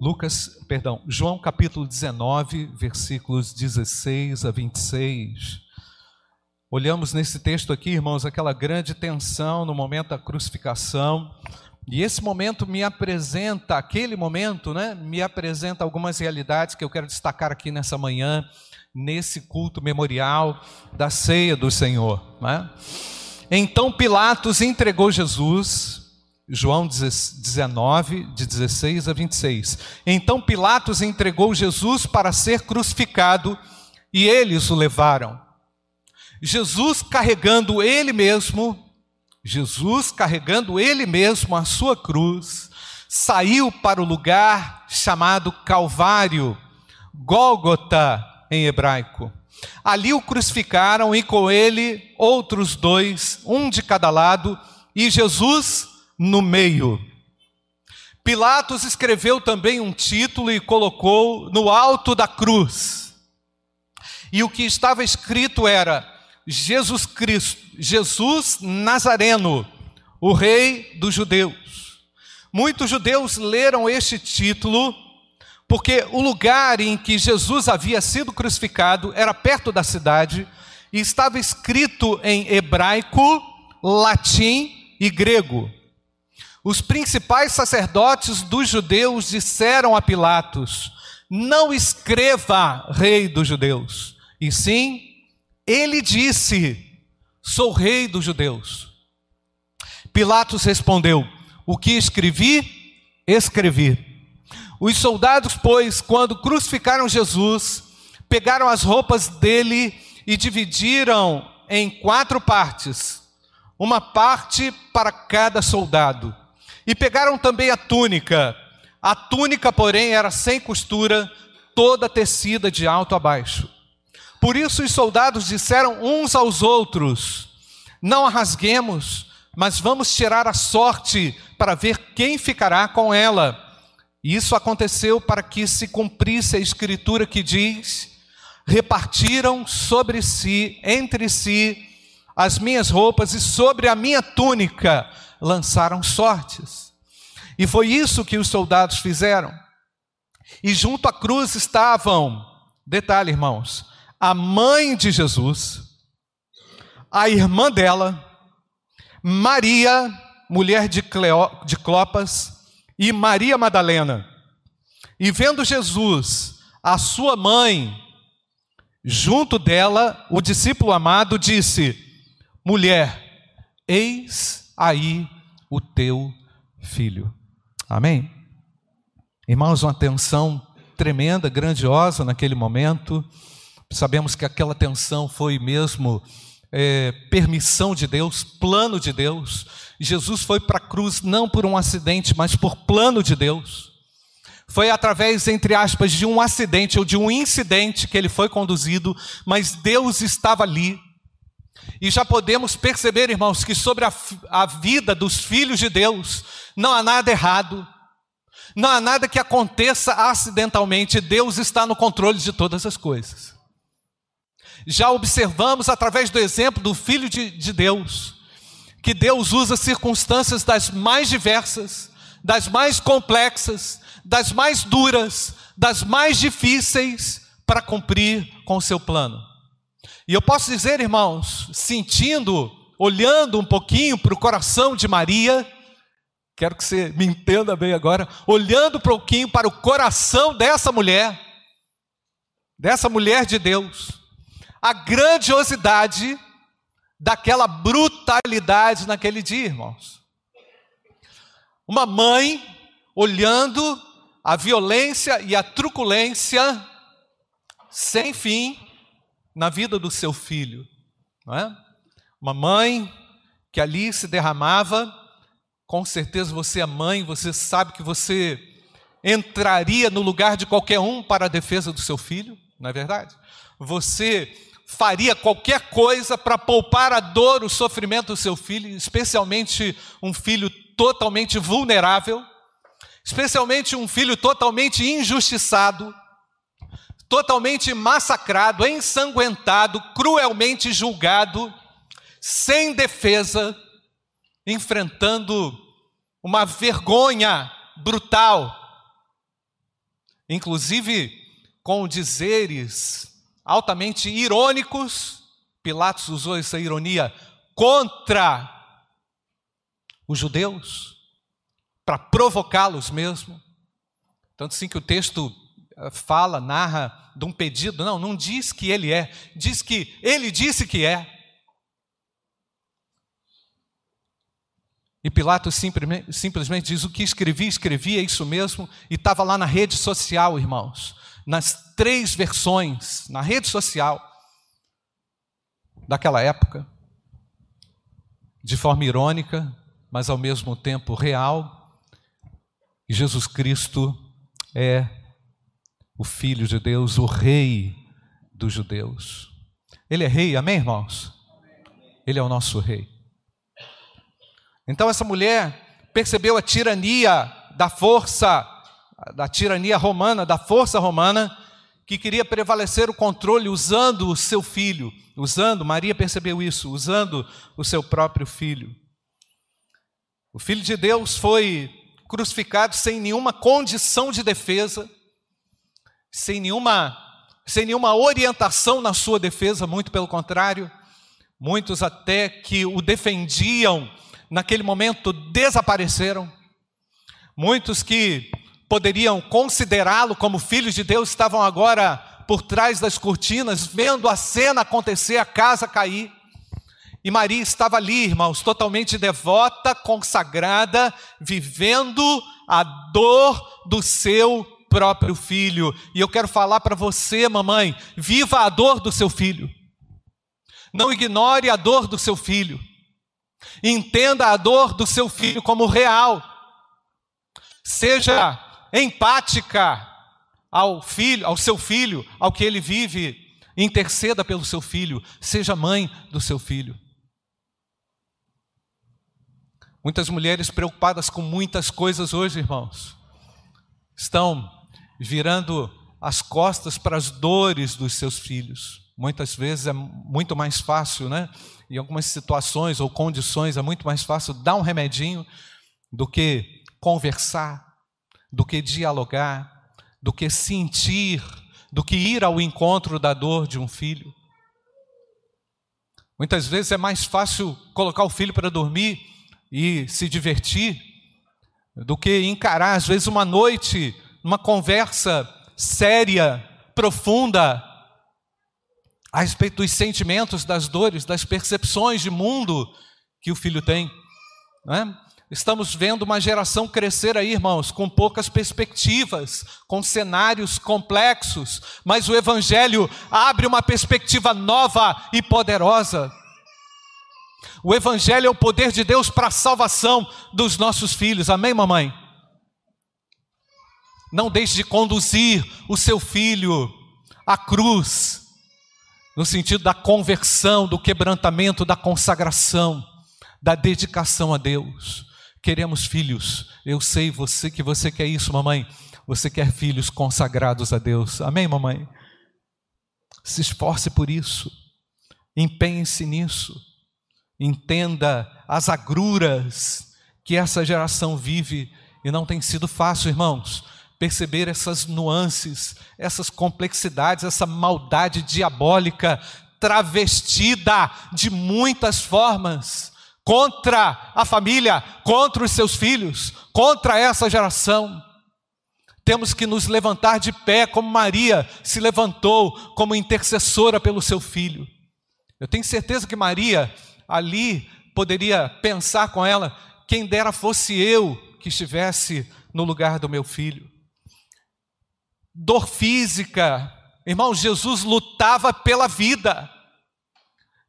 Lucas, perdão, João capítulo 19, versículos 16 a 26. Olhamos nesse texto aqui, irmãos, aquela grande tensão no momento da crucificação. E esse momento me apresenta, aquele momento, né, me apresenta algumas realidades que eu quero destacar aqui nessa manhã, nesse culto memorial da ceia do Senhor. Né? Então Pilatos entregou Jesus João 19, de 16 a 26. Então Pilatos entregou Jesus para ser crucificado e eles o levaram. Jesus carregando ele mesmo, Jesus carregando ele mesmo a sua cruz, saiu para o lugar chamado Calvário, Gólgota em hebraico. Ali o crucificaram e com ele outros dois, um de cada lado, e Jesus no meio. Pilatos escreveu também um título e colocou no alto da cruz. E o que estava escrito era: Jesus Cristo, Jesus Nazareno, o Rei dos Judeus. Muitos judeus leram este título porque o lugar em que Jesus havia sido crucificado era perto da cidade e estava escrito em hebraico, latim e grego. Os principais sacerdotes dos judeus disseram a Pilatos: Não escreva rei dos judeus, e sim, ele disse: Sou rei dos judeus. Pilatos respondeu: O que escrevi, escrevi. Os soldados, pois, quando crucificaram Jesus, pegaram as roupas dele e dividiram em quatro partes, uma parte para cada soldado. E pegaram também a túnica. A túnica, porém, era sem costura, toda tecida de alto a baixo. Por isso os soldados disseram uns aos outros: Não a rasguemos, mas vamos tirar a sorte para ver quem ficará com ela. E isso aconteceu para que se cumprisse a escritura que diz: Repartiram sobre si, entre si, as minhas roupas e sobre a minha túnica lançaram sortes. E foi isso que os soldados fizeram. E junto à cruz estavam, detalhe, irmãos, a mãe de Jesus, a irmã dela, Maria, mulher de, Cleo, de Clopas, e Maria Madalena. E vendo Jesus, a sua mãe, junto dela, o discípulo amado disse: Mulher, eis aí o teu filho. Amém? Irmãos, uma tensão tremenda, grandiosa naquele momento. Sabemos que aquela tensão foi mesmo é, permissão de Deus, plano de Deus. Jesus foi para a cruz não por um acidente, mas por plano de Deus. Foi através, entre aspas, de um acidente ou de um incidente que ele foi conduzido, mas Deus estava ali e já podemos perceber, irmãos, que sobre a, a vida dos filhos de Deus não há nada errado, não há nada que aconteça acidentalmente, Deus está no controle de todas as coisas. Já observamos através do exemplo do Filho de, de Deus, que Deus usa circunstâncias das mais diversas, das mais complexas, das mais duras, das mais difíceis, para cumprir com o seu plano. E eu posso dizer, irmãos, sentindo, olhando um pouquinho para o coração de Maria, quero que você me entenda bem agora, olhando um pouquinho para o coração dessa mulher, dessa mulher de Deus, a grandiosidade daquela brutalidade naquele dia, irmãos. Uma mãe olhando a violência e a truculência sem fim na vida do seu filho. Não é? Uma mãe que ali se derramava, com certeza você é mãe, você sabe que você entraria no lugar de qualquer um para a defesa do seu filho, não é verdade? Você faria qualquer coisa para poupar a dor, o sofrimento do seu filho, especialmente um filho totalmente vulnerável, especialmente um filho totalmente injustiçado, totalmente massacrado, ensanguentado, cruelmente julgado, sem defesa, enfrentando uma vergonha brutal. inclusive com dizeres altamente irônicos. Pilatos usou essa ironia contra os judeus, para provocá-los mesmo. Tanto sim que o texto fala, narra de um pedido, não, não diz que ele é, diz que ele disse que é. E Pilatos simplesmente, simplesmente diz: o que escrevi, escrevi, é isso mesmo, e estava lá na rede social, irmãos, nas três versões, na rede social daquela época, de forma irônica, mas ao mesmo tempo real, e Jesus Cristo é o Filho de Deus, o Rei dos judeus. Ele é Rei, amém, irmãos? Ele é o nosso Rei. Então essa mulher percebeu a tirania da força, da tirania romana, da força romana, que queria prevalecer o controle usando o seu filho, usando, Maria percebeu isso, usando o seu próprio filho. O filho de Deus foi crucificado sem nenhuma condição de defesa, sem nenhuma, sem nenhuma orientação na sua defesa, muito pelo contrário. Muitos até que o defendiam naquele momento desapareceram. Muitos que poderiam considerá-lo como filho de Deus estavam agora por trás das cortinas, vendo a cena acontecer, a casa cair. E Maria estava ali, irmãos, totalmente devota, consagrada, vivendo a dor do seu próprio filho. E eu quero falar para você, mamãe, viva a dor do seu filho. Não ignore a dor do seu filho. Entenda a dor do seu filho como real. Seja empática ao filho, ao seu filho, ao que ele vive. Interceda pelo seu filho, seja mãe do seu filho. Muitas mulheres preocupadas com muitas coisas hoje, irmãos, estão virando as costas para as dores dos seus filhos. Muitas vezes é muito mais fácil, né? Em algumas situações ou condições é muito mais fácil dar um remedinho do que conversar, do que dialogar, do que sentir, do que ir ao encontro da dor de um filho. Muitas vezes é mais fácil colocar o filho para dormir e se divertir do que encarar, às vezes, uma noite, uma conversa séria, profunda, a respeito dos sentimentos, das dores, das percepções de mundo que o filho tem. É? Estamos vendo uma geração crescer aí, irmãos, com poucas perspectivas, com cenários complexos, mas o Evangelho abre uma perspectiva nova e poderosa. O Evangelho é o poder de Deus para a salvação dos nossos filhos, amém, mamãe? Não deixe de conduzir o seu filho à cruz, no sentido da conversão, do quebrantamento, da consagração, da dedicação a Deus. Queremos filhos. Eu sei você que você quer isso, mamãe. Você quer filhos consagrados a Deus. Amém, mamãe? Se esforce por isso. Empenhe-se nisso. Entenda as agruras que essa geração vive e não tem sido fácil, irmãos perceber essas nuances, essas complexidades, essa maldade diabólica travestida de muitas formas contra a família, contra os seus filhos, contra essa geração. Temos que nos levantar de pé, como Maria se levantou como intercessora pelo seu filho. Eu tenho certeza que Maria ali poderia pensar com ela: quem dera fosse eu que estivesse no lugar do meu filho dor física. Irmão, Jesus lutava pela vida.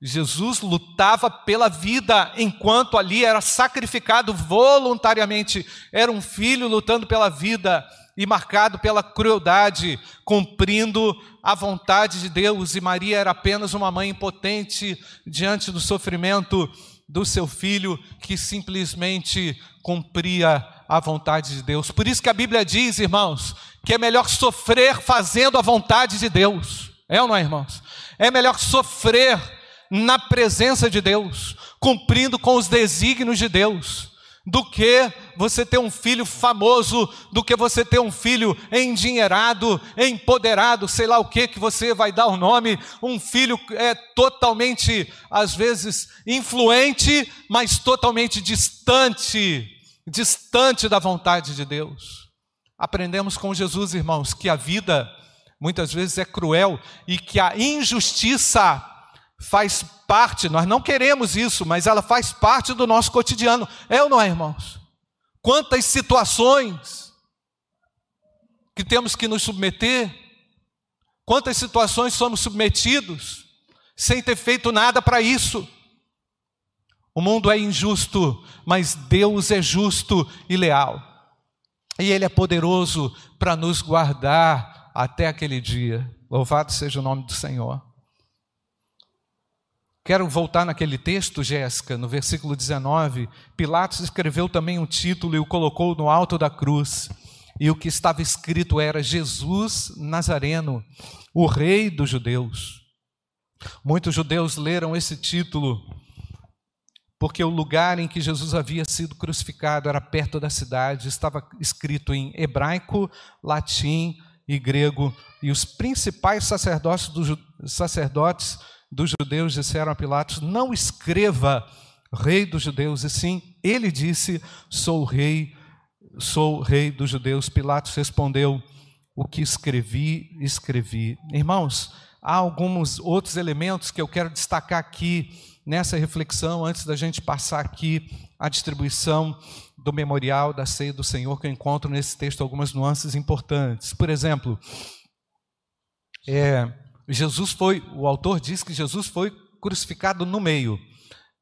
Jesus lutava pela vida enquanto ali era sacrificado voluntariamente. Era um filho lutando pela vida e marcado pela crueldade, cumprindo a vontade de Deus. E Maria era apenas uma mãe impotente diante do sofrimento do seu filho que simplesmente cumpria a vontade de Deus. Por isso que a Bíblia diz, irmãos, que é melhor sofrer fazendo a vontade de Deus. É ou não é, irmãos? É melhor sofrer na presença de Deus, cumprindo com os desígnios de Deus, do que você ter um filho famoso, do que você ter um filho endinheirado, empoderado, sei lá o que que você vai dar o nome, um filho é totalmente, às vezes, influente, mas totalmente distante, distante da vontade de Deus. Aprendemos com Jesus, irmãos, que a vida muitas vezes é cruel e que a injustiça faz parte, nós não queremos isso, mas ela faz parte do nosso cotidiano. É ou não é, irmãos? Quantas situações que temos que nos submeter, quantas situações somos submetidos sem ter feito nada para isso. O mundo é injusto, mas Deus é justo e leal. E Ele é poderoso para nos guardar até aquele dia. Louvado seja o nome do Senhor. Quero voltar naquele texto, Jéssica, no versículo 19. Pilatos escreveu também um título e o colocou no alto da cruz. E o que estava escrito era: Jesus Nazareno, o Rei dos Judeus. Muitos judeus leram esse título porque o lugar em que Jesus havia sido crucificado era perto da cidade, estava escrito em hebraico, latim e grego, e os principais sacerdotes, do, sacerdotes dos judeus disseram a Pilatos: Não escreva rei dos judeus, e sim, ele disse: Sou rei, sou rei dos judeus. Pilatos respondeu: O que escrevi, escrevi. Irmãos, há alguns outros elementos que eu quero destacar aqui nessa reflexão, antes da gente passar aqui a distribuição do memorial da ceia do Senhor, que eu encontro nesse texto algumas nuances importantes. Por exemplo, é, Jesus foi, o autor diz que Jesus foi crucificado no meio,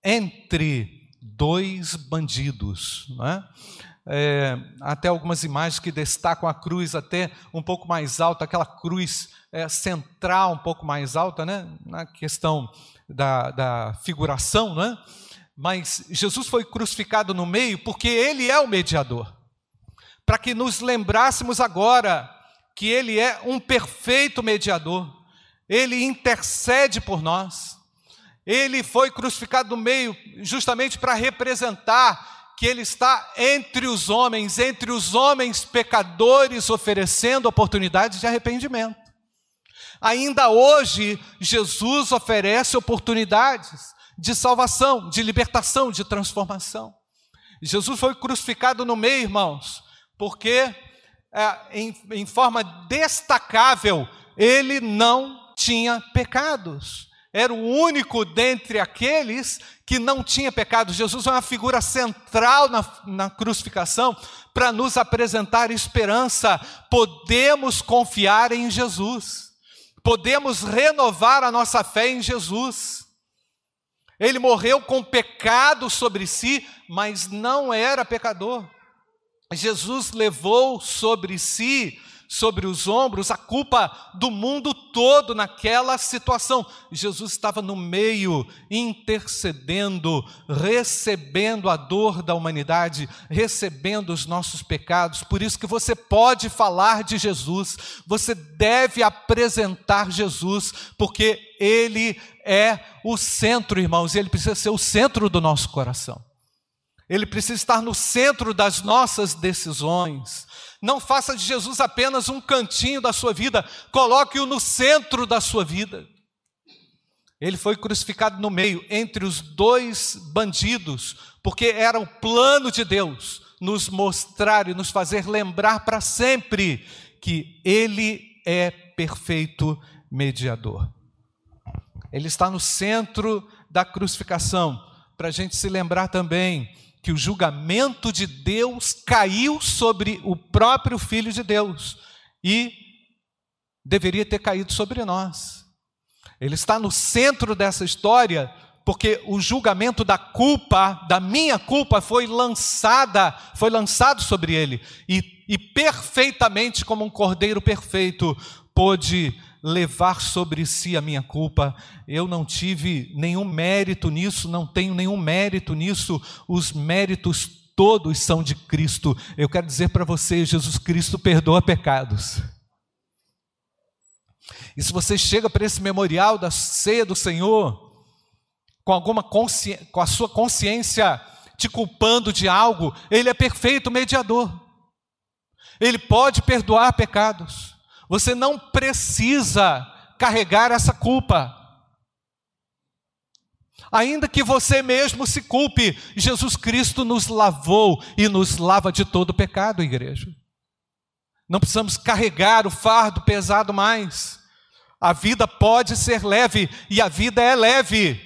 entre dois bandidos. Não é? É, até algumas imagens que destacam a cruz até um pouco mais alta, aquela cruz é, central um pouco mais alta, né? na questão da, da figuração, né? mas Jesus foi crucificado no meio porque ele é o mediador. Para que nos lembrássemos agora que ele é um perfeito mediador ele intercede por nós. Ele foi crucificado no meio justamente para representar que ele está entre os homens, entre os homens pecadores, oferecendo oportunidades de arrependimento. Ainda hoje, Jesus oferece oportunidades de salvação, de libertação, de transformação. Jesus foi crucificado no meio, irmãos, porque é, em, em forma destacável, ele não tinha pecados. Era o único dentre aqueles que não tinha pecados. Jesus é uma figura central na, na crucificação para nos apresentar esperança. Podemos confiar em Jesus, podemos renovar a nossa fé em Jesus. Ele morreu com pecado sobre si, mas não era pecador. Jesus levou sobre si sobre os ombros a culpa do mundo todo naquela situação. Jesus estava no meio, intercedendo, recebendo a dor da humanidade, recebendo os nossos pecados. Por isso que você pode falar de Jesus, você deve apresentar Jesus, porque ele é o centro, irmãos, e ele precisa ser o centro do nosso coração. Ele precisa estar no centro das nossas decisões. Não faça de Jesus apenas um cantinho da sua vida, coloque-o no centro da sua vida. Ele foi crucificado no meio, entre os dois bandidos, porque era o plano de Deus nos mostrar e nos fazer lembrar para sempre que Ele é perfeito mediador. Ele está no centro da crucificação, para a gente se lembrar também que o julgamento de Deus caiu sobre o próprio Filho de Deus e deveria ter caído sobre nós. Ele está no centro dessa história porque o julgamento da culpa, da minha culpa, foi lançada, foi lançado sobre ele e, e perfeitamente como um cordeiro perfeito pôde levar sobre si a minha culpa. Eu não tive nenhum mérito nisso, não tenho nenhum mérito nisso. Os méritos todos são de Cristo. Eu quero dizer para você, Jesus Cristo perdoa pecados. E se você chega para esse memorial da ceia do Senhor, com alguma com a sua consciência te culpando de algo, Ele é perfeito mediador. Ele pode perdoar pecados. Você não precisa carregar essa culpa. Ainda que você mesmo se culpe, Jesus Cristo nos lavou e nos lava de todo pecado, igreja. Não precisamos carregar o fardo pesado mais. A vida pode ser leve e a vida é leve.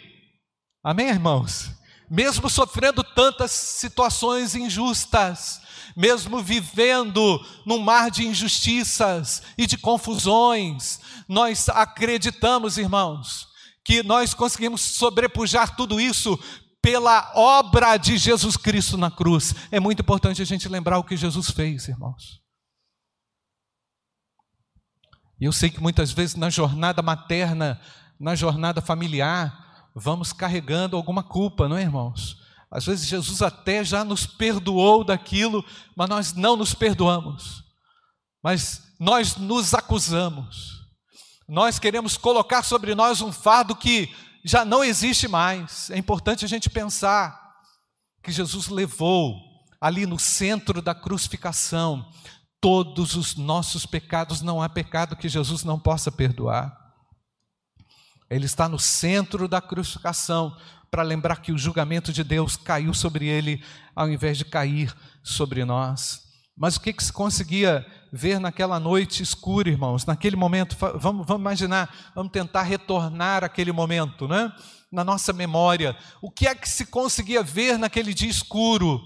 Amém, irmãos? Mesmo sofrendo tantas situações injustas, mesmo vivendo num mar de injustiças e de confusões, nós acreditamos, irmãos, que nós conseguimos sobrepujar tudo isso pela obra de Jesus Cristo na cruz. É muito importante a gente lembrar o que Jesus fez, irmãos. E eu sei que muitas vezes na jornada materna, na jornada familiar, vamos carregando alguma culpa, não é, irmãos? Às vezes Jesus até já nos perdoou daquilo, mas nós não nos perdoamos. Mas nós nos acusamos. Nós queremos colocar sobre nós um fardo que já não existe mais. É importante a gente pensar que Jesus levou ali no centro da crucificação todos os nossos pecados, não há pecado que Jesus não possa perdoar. Ele está no centro da crucificação para lembrar que o julgamento de Deus caiu sobre ele ao invés de cair sobre nós. Mas o que, que se conseguia ver naquela noite escura, irmãos? Naquele momento, vamos, vamos imaginar, vamos tentar retornar aquele momento, né? Na nossa memória. O que é que se conseguia ver naquele dia escuro?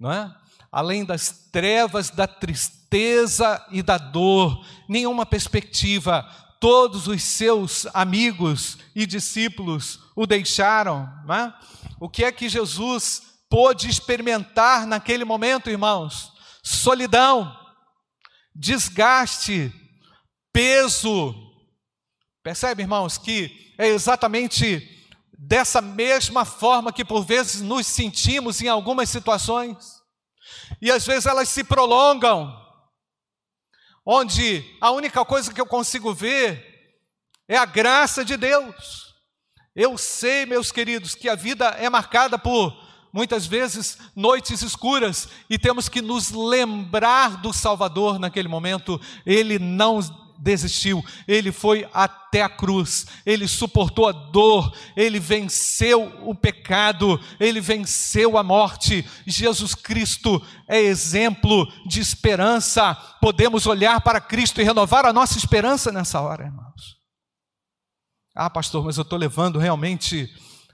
Não é? além das trevas, da tristeza e da dor, nenhuma perspectiva. Todos os seus amigos e discípulos o deixaram. É? O que é que Jesus pôde experimentar naquele momento, irmãos? Solidão, desgaste, peso. Percebe, irmãos, que é exatamente dessa mesma forma que por vezes nos sentimos em algumas situações. E às vezes elas se prolongam, onde a única coisa que eu consigo ver é a graça de Deus. Eu sei, meus queridos, que a vida é marcada por muitas vezes noites escuras e temos que nos lembrar do Salvador naquele momento. Ele não desistiu, ele foi até a cruz, ele suportou a dor, ele venceu o pecado, ele venceu a morte. Jesus Cristo é exemplo de esperança. Podemos olhar para Cristo e renovar a nossa esperança nessa hora, irmãos. Ah, pastor, mas eu estou levando realmente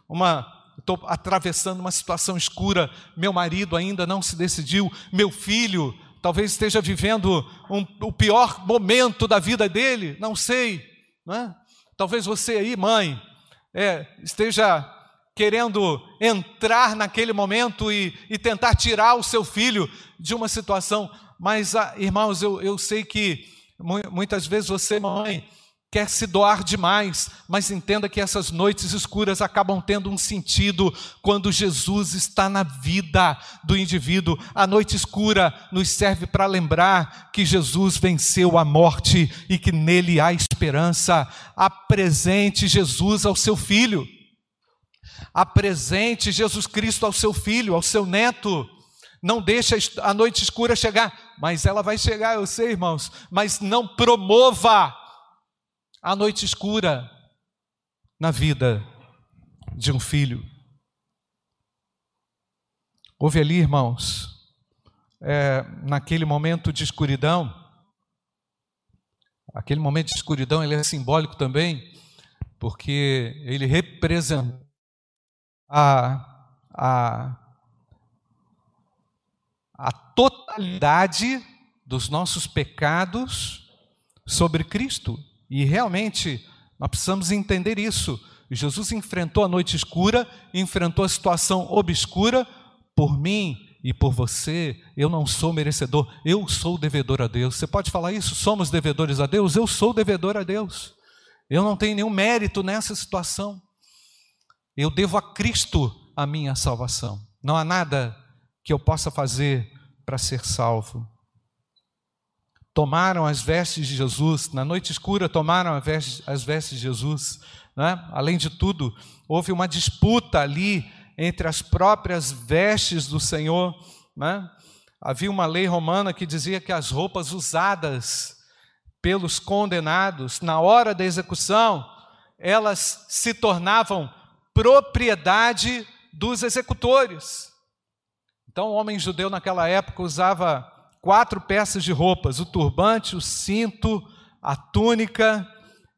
uma estou atravessando uma situação escura, meu marido ainda não se decidiu, meu filho talvez esteja vivendo um, o pior momento da vida dele, não sei, não é? Talvez você aí, mãe, é, esteja querendo entrar naquele momento e, e, tentar tirar o seu filho de uma situação, mas, ah, irmãos, eu, eu sei que muitas vezes você, mãe, quer se doar demais, mas entenda que essas noites escuras acabam tendo um sentido quando Jesus está na vida do indivíduo. A noite escura nos serve para lembrar que Jesus venceu a morte e que nele há esperança. Apresente Jesus ao seu filho. Apresente Jesus Cristo ao seu filho, ao seu neto. Não deixe a noite escura chegar, mas ela vai chegar, eu sei, irmãos, mas não promova a noite escura na vida de um filho. Houve ali, irmãos, é, naquele momento de escuridão, aquele momento de escuridão ele é simbólico também, porque ele representa a, a, a totalidade dos nossos pecados sobre Cristo. E realmente nós precisamos entender isso. Jesus enfrentou a noite escura, enfrentou a situação obscura por mim e por você. Eu não sou merecedor, eu sou devedor a Deus. Você pode falar isso? Somos devedores a Deus? Eu sou devedor a Deus. Eu não tenho nenhum mérito nessa situação. Eu devo a Cristo a minha salvação. Não há nada que eu possa fazer para ser salvo tomaram as vestes de Jesus, na noite escura tomaram as vestes de Jesus. Né? Além de tudo, houve uma disputa ali entre as próprias vestes do Senhor. Né? Havia uma lei romana que dizia que as roupas usadas pelos condenados na hora da execução, elas se tornavam propriedade dos executores. Então, o homem judeu naquela época usava quatro peças de roupas: o turbante, o cinto, a túnica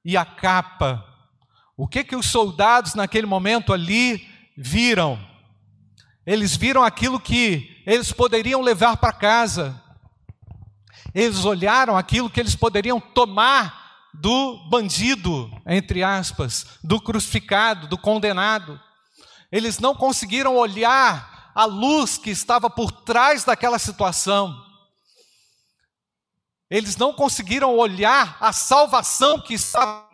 e a capa. O que que os soldados naquele momento ali viram? Eles viram aquilo que eles poderiam levar para casa. Eles olharam aquilo que eles poderiam tomar do bandido, entre aspas, do crucificado, do condenado. Eles não conseguiram olhar a luz que estava por trás daquela situação. Eles não conseguiram olhar a salvação que estava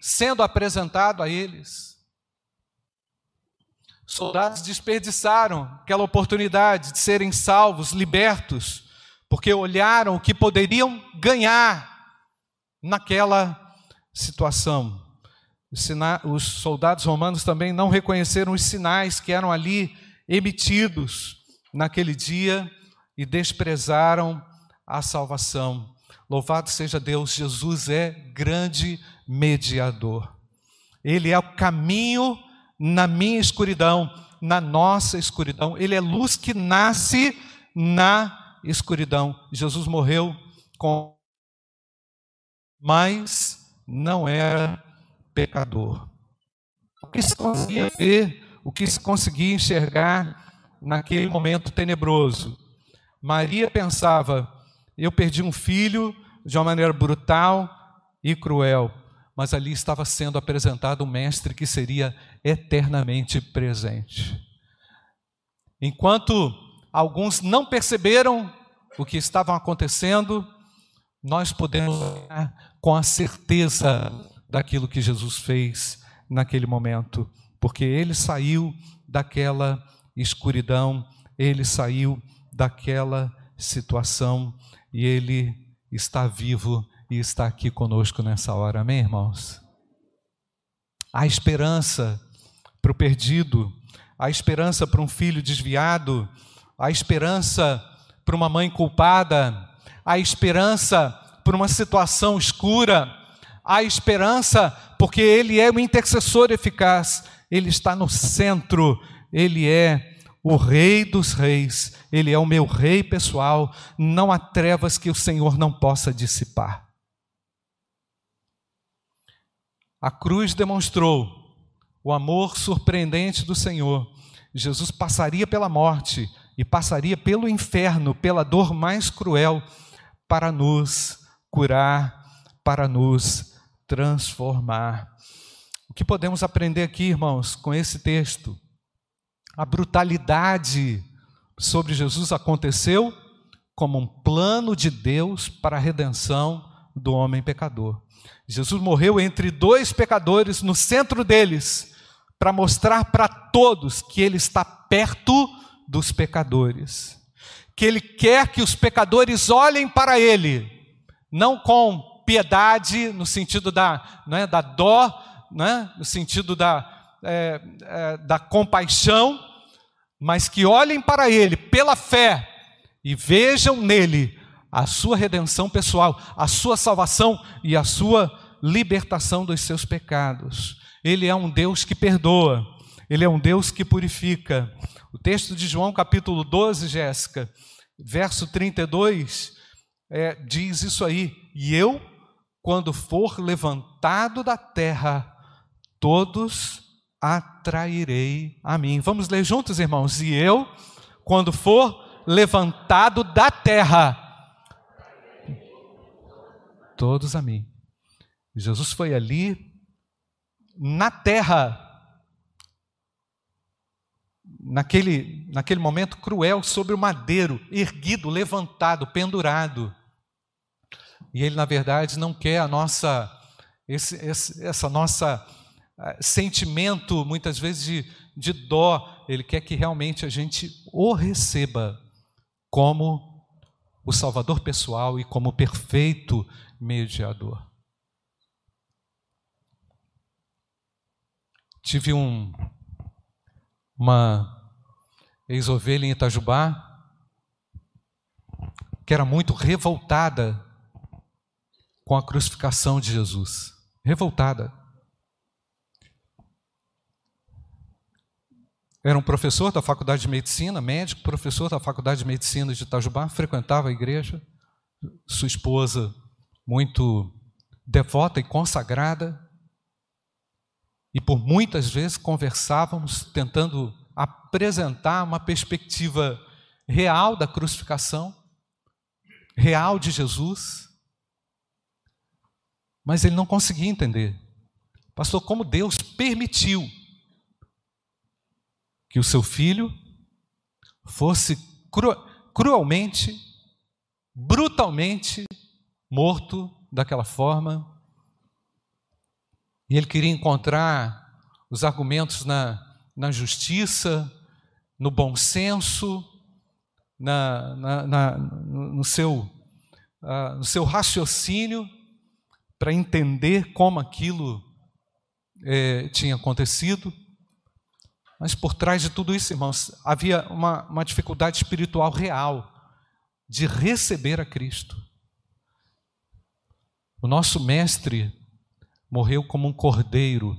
sendo apresentado a eles. Soldados desperdiçaram aquela oportunidade de serem salvos, libertos, porque olharam o que poderiam ganhar naquela situação. Os soldados romanos também não reconheceram os sinais que eram ali emitidos naquele dia e desprezaram a salvação. Louvado seja Deus, Jesus é grande mediador. Ele é o caminho na minha escuridão, na nossa escuridão. Ele é luz que nasce na escuridão. Jesus morreu com mas não era pecador. O que se conseguia ver o que se conseguia enxergar naquele momento tenebroso. Maria pensava: eu perdi um filho de uma maneira brutal e cruel, mas ali estava sendo apresentado um mestre que seria eternamente presente. Enquanto alguns não perceberam o que estava acontecendo, nós podemos com a certeza daquilo que Jesus fez naquele momento porque ele saiu daquela escuridão, ele saiu daquela situação e ele está vivo e está aqui conosco nessa hora, amém, irmãos? Há esperança para o perdido, há esperança para um filho desviado, há esperança para uma mãe culpada, há esperança para uma situação escura, há esperança porque Ele é o intercessor eficaz, ele está no centro, Ele é o Rei dos Reis, Ele é o meu Rei pessoal, não há trevas que o Senhor não possa dissipar. A cruz demonstrou o amor surpreendente do Senhor. Jesus passaria pela morte e passaria pelo inferno, pela dor mais cruel, para nos curar, para nos transformar. O que podemos aprender aqui, irmãos, com esse texto? A brutalidade sobre Jesus aconteceu como um plano de Deus para a redenção do homem pecador. Jesus morreu entre dois pecadores, no centro deles, para mostrar para todos que ele está perto dos pecadores. Que ele quer que os pecadores olhem para ele, não com piedade, no sentido da, não é, da dó, né, no sentido da, é, é, da compaixão, mas que olhem para Ele pela fé e vejam nele a sua redenção pessoal, a sua salvação e a sua libertação dos seus pecados. Ele é um Deus que perdoa, ele é um Deus que purifica. O texto de João, capítulo 12, Jéssica, verso 32, é, diz isso aí: E eu, quando for levantado da terra, todos atrairei a mim. Vamos ler juntos, irmãos? E eu, quando for levantado da terra, todos a mim. Jesus foi ali na terra, naquele, naquele momento cruel, sobre o madeiro, erguido, levantado, pendurado. E ele, na verdade, não quer a nossa, esse, esse, essa nossa sentimento, muitas vezes, de, de dó. Ele quer que realmente a gente o receba como o Salvador pessoal e como perfeito mediador. Tive um, uma ex-ovelha em Itajubá, que era muito revoltada com a crucificação de Jesus. Revoltada. Era um professor da faculdade de medicina, médico, professor da faculdade de medicina de Itajubá, frequentava a igreja. Sua esposa, muito devota e consagrada, e por muitas vezes conversávamos tentando apresentar uma perspectiva real da crucificação, real de Jesus. Mas ele não conseguia entender. Pastor, como Deus permitiu que o seu filho fosse cru cruelmente, brutalmente morto daquela forma. E ele queria encontrar os argumentos na, na justiça, no bom senso, na, na, na no, seu, uh, no seu raciocínio, para entender como aquilo é, tinha acontecido. Mas por trás de tudo isso, irmãos, havia uma, uma dificuldade espiritual real de receber a Cristo. O nosso mestre morreu como um cordeiro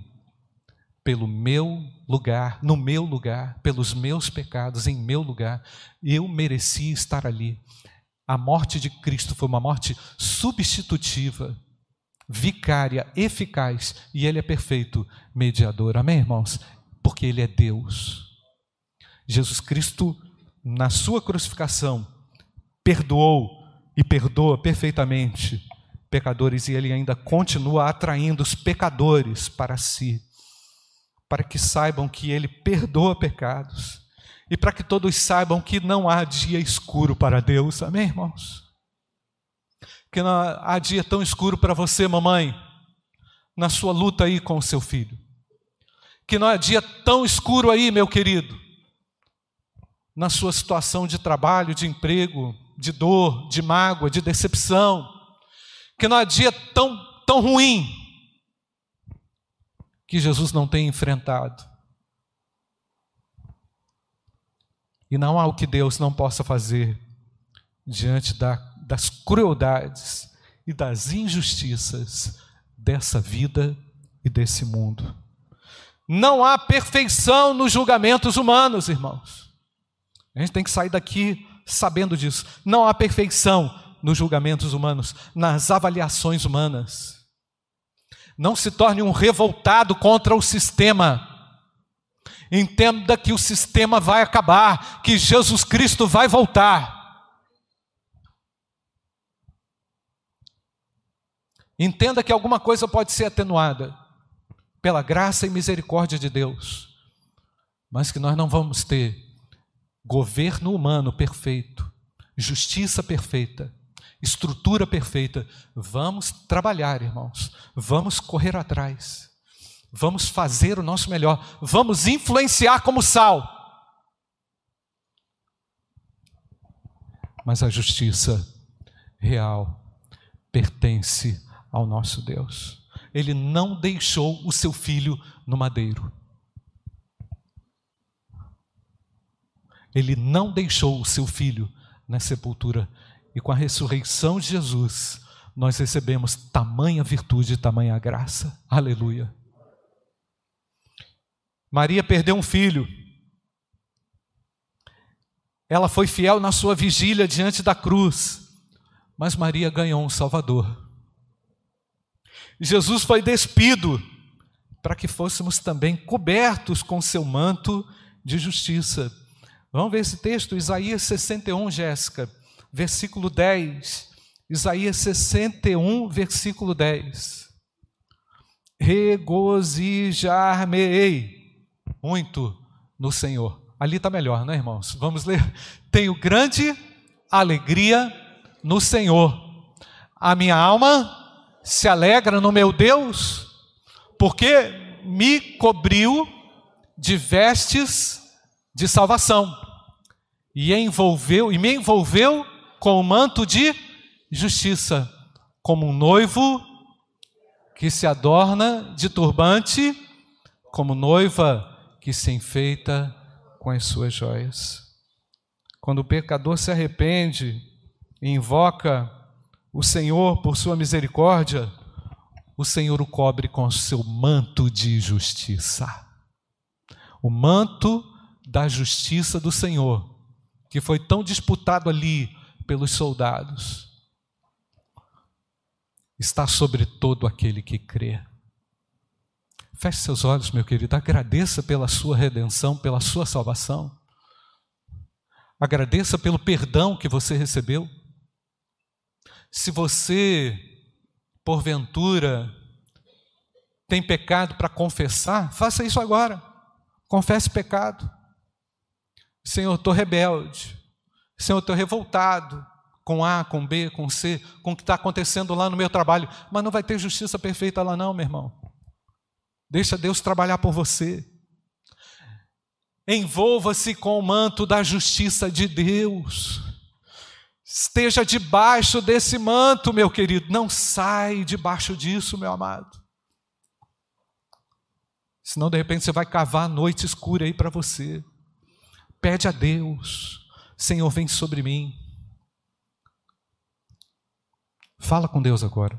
pelo meu lugar, no meu lugar, pelos meus pecados, em meu lugar. Eu merecia estar ali. A morte de Cristo foi uma morte substitutiva, vicária, eficaz, e Ele é perfeito mediador. Amém, irmãos? Porque Ele é Deus. Jesus Cristo, na sua crucificação, perdoou e perdoa perfeitamente pecadores e Ele ainda continua atraindo os pecadores para si para que saibam que Ele perdoa pecados e para que todos saibam que não há dia escuro para Deus, amém, irmãos? Que não há dia tão escuro para você, mamãe, na sua luta aí com o seu filho. Que não há dia tão escuro aí, meu querido, na sua situação de trabalho, de emprego, de dor, de mágoa, de decepção. Que não há dia tão, tão ruim que Jesus não tem enfrentado. E não há o que Deus não possa fazer diante da, das crueldades e das injustiças dessa vida e desse mundo. Não há perfeição nos julgamentos humanos, irmãos. A gente tem que sair daqui sabendo disso. Não há perfeição nos julgamentos humanos, nas avaliações humanas. Não se torne um revoltado contra o sistema. Entenda que o sistema vai acabar, que Jesus Cristo vai voltar. Entenda que alguma coisa pode ser atenuada pela graça e misericórdia de Deus, mas que nós não vamos ter governo humano perfeito, justiça perfeita, estrutura perfeita. Vamos trabalhar, irmãos. Vamos correr atrás. Vamos fazer o nosso melhor. Vamos influenciar como sal. Mas a justiça real pertence ao nosso Deus. Ele não deixou o seu filho no madeiro. Ele não deixou o seu filho na sepultura e com a ressurreição de Jesus, nós recebemos tamanha virtude e tamanha graça. Aleluia. Maria perdeu um filho. Ela foi fiel na sua vigília diante da cruz, mas Maria ganhou um Salvador. Jesus foi despido para que fôssemos também cobertos com seu manto de justiça. Vamos ver esse texto, Isaías 61, Jéssica versículo 10. Isaías 61, versículo 10. Regozijar-me-ei muito no Senhor. Ali está melhor, né, irmãos? Vamos ler. Tenho grande alegria no Senhor. A minha alma se alegra no meu Deus, porque me cobriu de vestes de salvação e envolveu e me envolveu com o manto de justiça, como um noivo que se adorna de turbante, como noiva que se enfeita com as suas joias. Quando o pecador se arrepende e invoca o Senhor por sua misericórdia, o Senhor o cobre com o seu manto de justiça. O manto da justiça do Senhor, que foi tão disputado ali pelos soldados, está sobre todo aquele que crê. Feche seus olhos, meu querido, agradeça pela sua redenção, pela sua salvação. Agradeça pelo perdão que você recebeu. Se você, porventura, tem pecado para confessar, faça isso agora. Confesse pecado. Senhor, estou rebelde. Senhor, estou revoltado com A, com B, com C, com o que está acontecendo lá no meu trabalho. Mas não vai ter justiça perfeita lá, não, meu irmão. Deixa Deus trabalhar por você. Envolva-se com o manto da justiça de Deus. Esteja debaixo desse manto, meu querido. Não sai debaixo disso, meu amado. Senão, de repente, você vai cavar a noite escura aí para você. Pede a Deus, Senhor, vem sobre mim. Fala com Deus agora.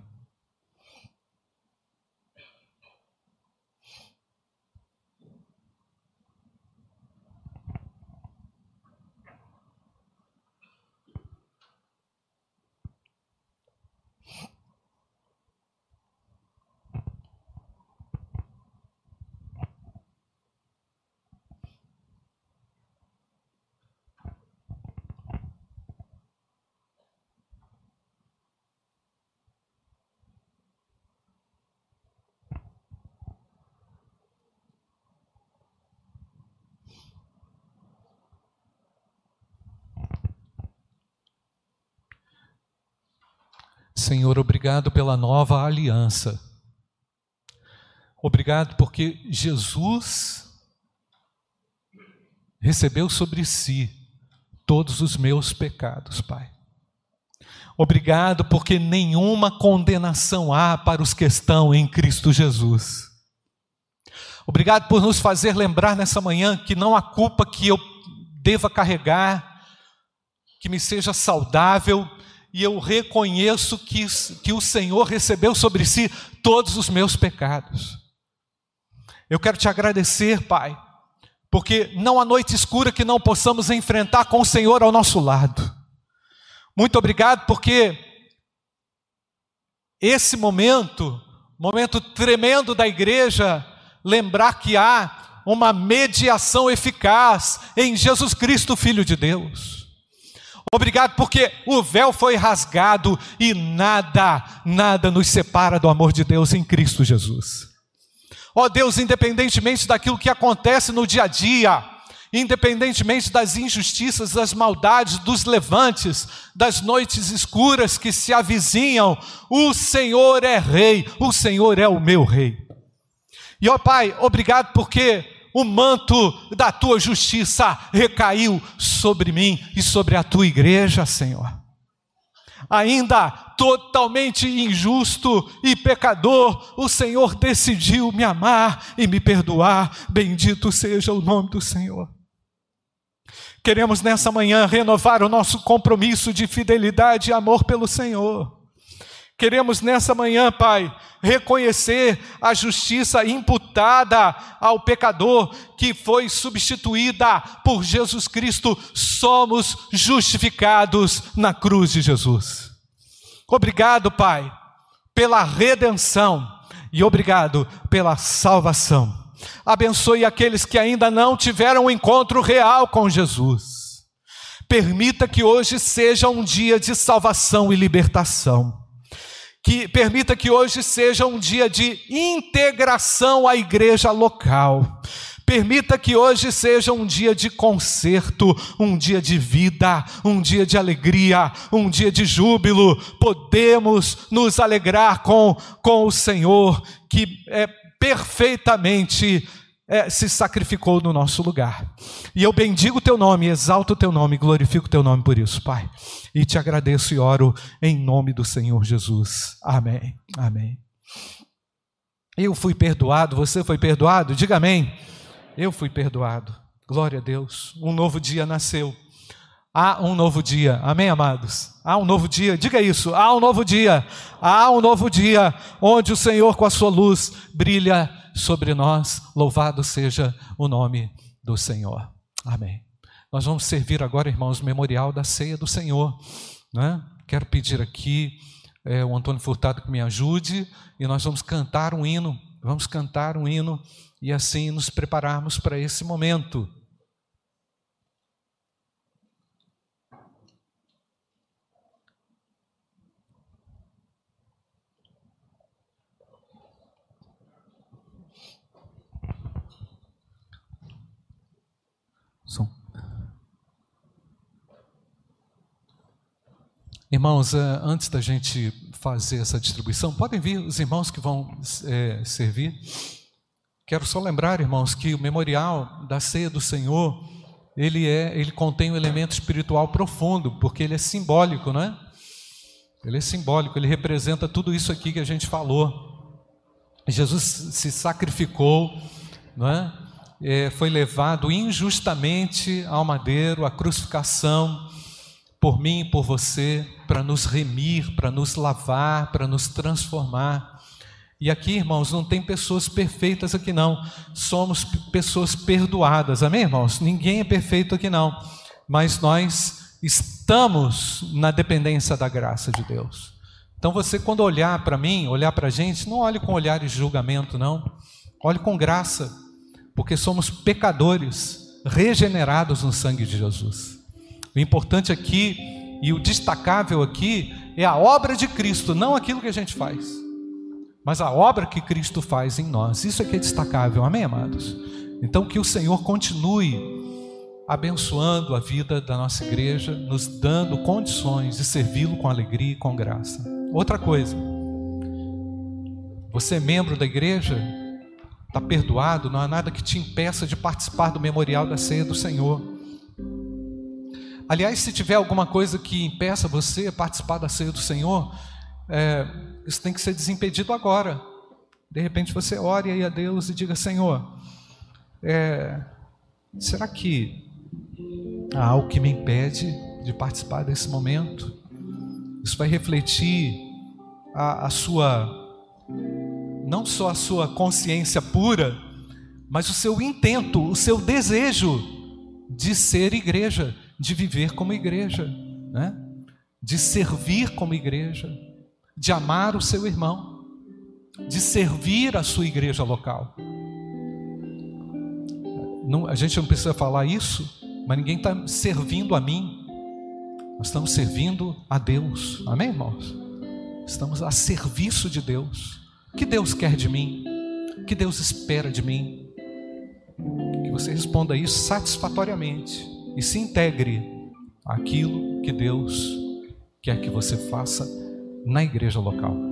Senhor, obrigado pela nova aliança. Obrigado porque Jesus recebeu sobre si todos os meus pecados, Pai. Obrigado porque nenhuma condenação há para os que estão em Cristo Jesus. Obrigado por nos fazer lembrar nessa manhã que não há culpa que eu deva carregar, que me seja saudável, e eu reconheço que, que o Senhor recebeu sobre si todos os meus pecados. Eu quero te agradecer, Pai, porque não há noite escura que não possamos enfrentar com o Senhor ao nosso lado. Muito obrigado, porque esse momento, momento tremendo da igreja, lembrar que há uma mediação eficaz em Jesus Cristo, Filho de Deus. Obrigado porque o véu foi rasgado e nada, nada nos separa do amor de Deus em Cristo Jesus. Ó oh Deus, independentemente daquilo que acontece no dia a dia, independentemente das injustiças, das maldades, dos levantes, das noites escuras que se avizinham, o Senhor é rei, o Senhor é o meu rei. E ó oh Pai, obrigado porque o manto da tua justiça recaiu sobre mim e sobre a tua igreja, Senhor. Ainda totalmente injusto e pecador, o Senhor decidiu me amar e me perdoar. Bendito seja o nome do Senhor. Queremos nessa manhã renovar o nosso compromisso de fidelidade e amor pelo Senhor. Queremos nessa manhã, Pai, reconhecer a justiça imputada ao pecador, que foi substituída por Jesus Cristo. Somos justificados na cruz de Jesus. Obrigado, Pai, pela redenção e obrigado pela salvação. Abençoe aqueles que ainda não tiveram um encontro real com Jesus. Permita que hoje seja um dia de salvação e libertação que permita que hoje seja um dia de integração à igreja local. Permita que hoje seja um dia de concerto, um dia de vida, um dia de alegria, um dia de júbilo. Podemos nos alegrar com, com o Senhor, que é perfeitamente é, se sacrificou no nosso lugar. E eu bendigo o teu nome, exalto o teu nome, glorifico o teu nome por isso, Pai. E te agradeço e oro em nome do Senhor Jesus. Amém. Amém. Eu fui perdoado, você foi perdoado? Diga amém. Eu fui perdoado. Glória a Deus. Um novo dia nasceu. Há um novo dia. Amém, amados? Há um novo dia. Diga isso. Há um novo dia. Há um novo dia onde o Senhor com a sua luz brilha sobre nós. Louvado seja o nome do Senhor. Amém. Nós vamos servir agora, irmãos, o memorial da ceia do Senhor. Né? Quero pedir aqui é, o Antônio Furtado que me ajude e nós vamos cantar um hino. Vamos cantar um hino e assim nos prepararmos para esse momento. Irmãos, eh, antes da gente fazer essa distribuição, podem vir os irmãos que vão é, servir. Quero só lembrar, irmãos, que o memorial da ceia do Senhor, ele é, ele contém um elemento espiritual profundo, porque ele é simbólico, não é? Ele é simbólico, ele representa tudo isso aqui que a gente falou. Jesus se sacrificou, não é? é, foi levado injustamente ao madeiro, à crucificação, por mim e por você, para nos remir, para nos lavar, para nos transformar. E aqui, irmãos, não tem pessoas perfeitas aqui não. Somos pessoas perdoadas. Amém, irmãos? Ninguém é perfeito aqui não. Mas nós estamos na dependência da graça de Deus. Então você quando olhar para mim, olhar para a gente, não olhe com olhares de julgamento não. Olhe com graça porque somos pecadores regenerados no sangue de Jesus. O importante aqui e o destacável aqui é a obra de Cristo, não aquilo que a gente faz, mas a obra que Cristo faz em nós. Isso é que é destacável, amém, amados? Então, que o Senhor continue abençoando a vida da nossa igreja, nos dando condições de servi-lo com alegria e com graça. Outra coisa, você é membro da igreja, está perdoado, não há nada que te impeça de participar do memorial da ceia do Senhor. Aliás, se tiver alguma coisa que impeça você a participar da ceia do Senhor, é, isso tem que ser desimpedido agora. De repente você ore aí a Deus e diga: Senhor, é, será que há algo que me impede de participar desse momento? Isso vai refletir a, a sua não só a sua consciência pura, mas o seu intento, o seu desejo de ser igreja, de viver como igreja, né? de servir como igreja, de amar o seu irmão, de servir a sua igreja local. Não, a gente não precisa falar isso, mas ninguém está servindo a mim, nós estamos servindo a Deus, amém, irmãos? Estamos a serviço de Deus. O que Deus quer de mim? O que Deus espera de mim? Que você responda isso satisfatoriamente e se integre àquilo que Deus quer que você faça na igreja local.